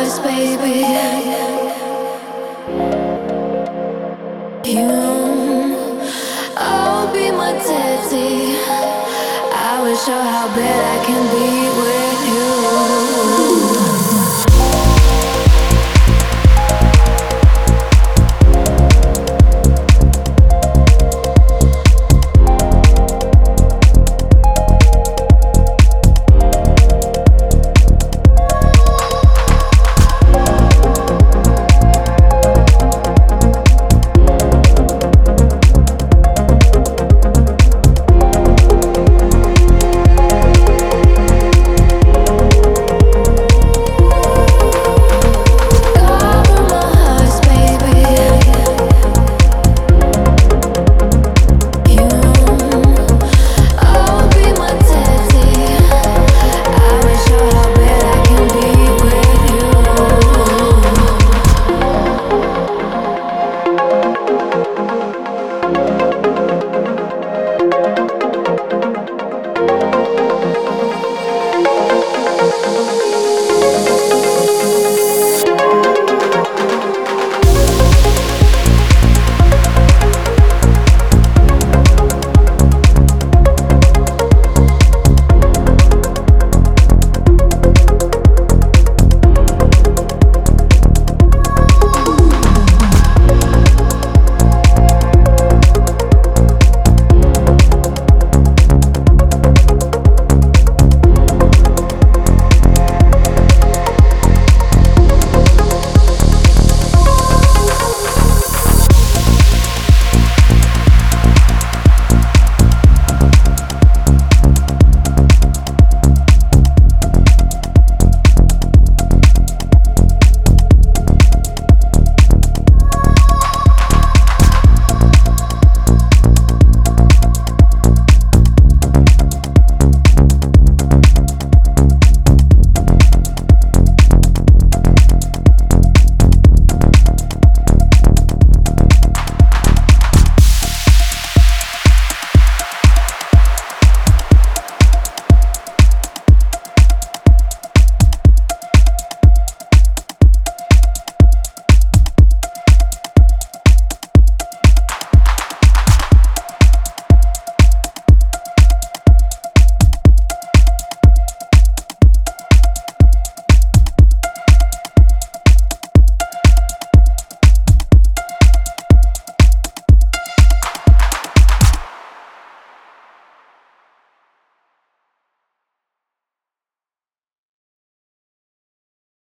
voice, baby. You, oh, be my daddy. I will show how bad I can be with.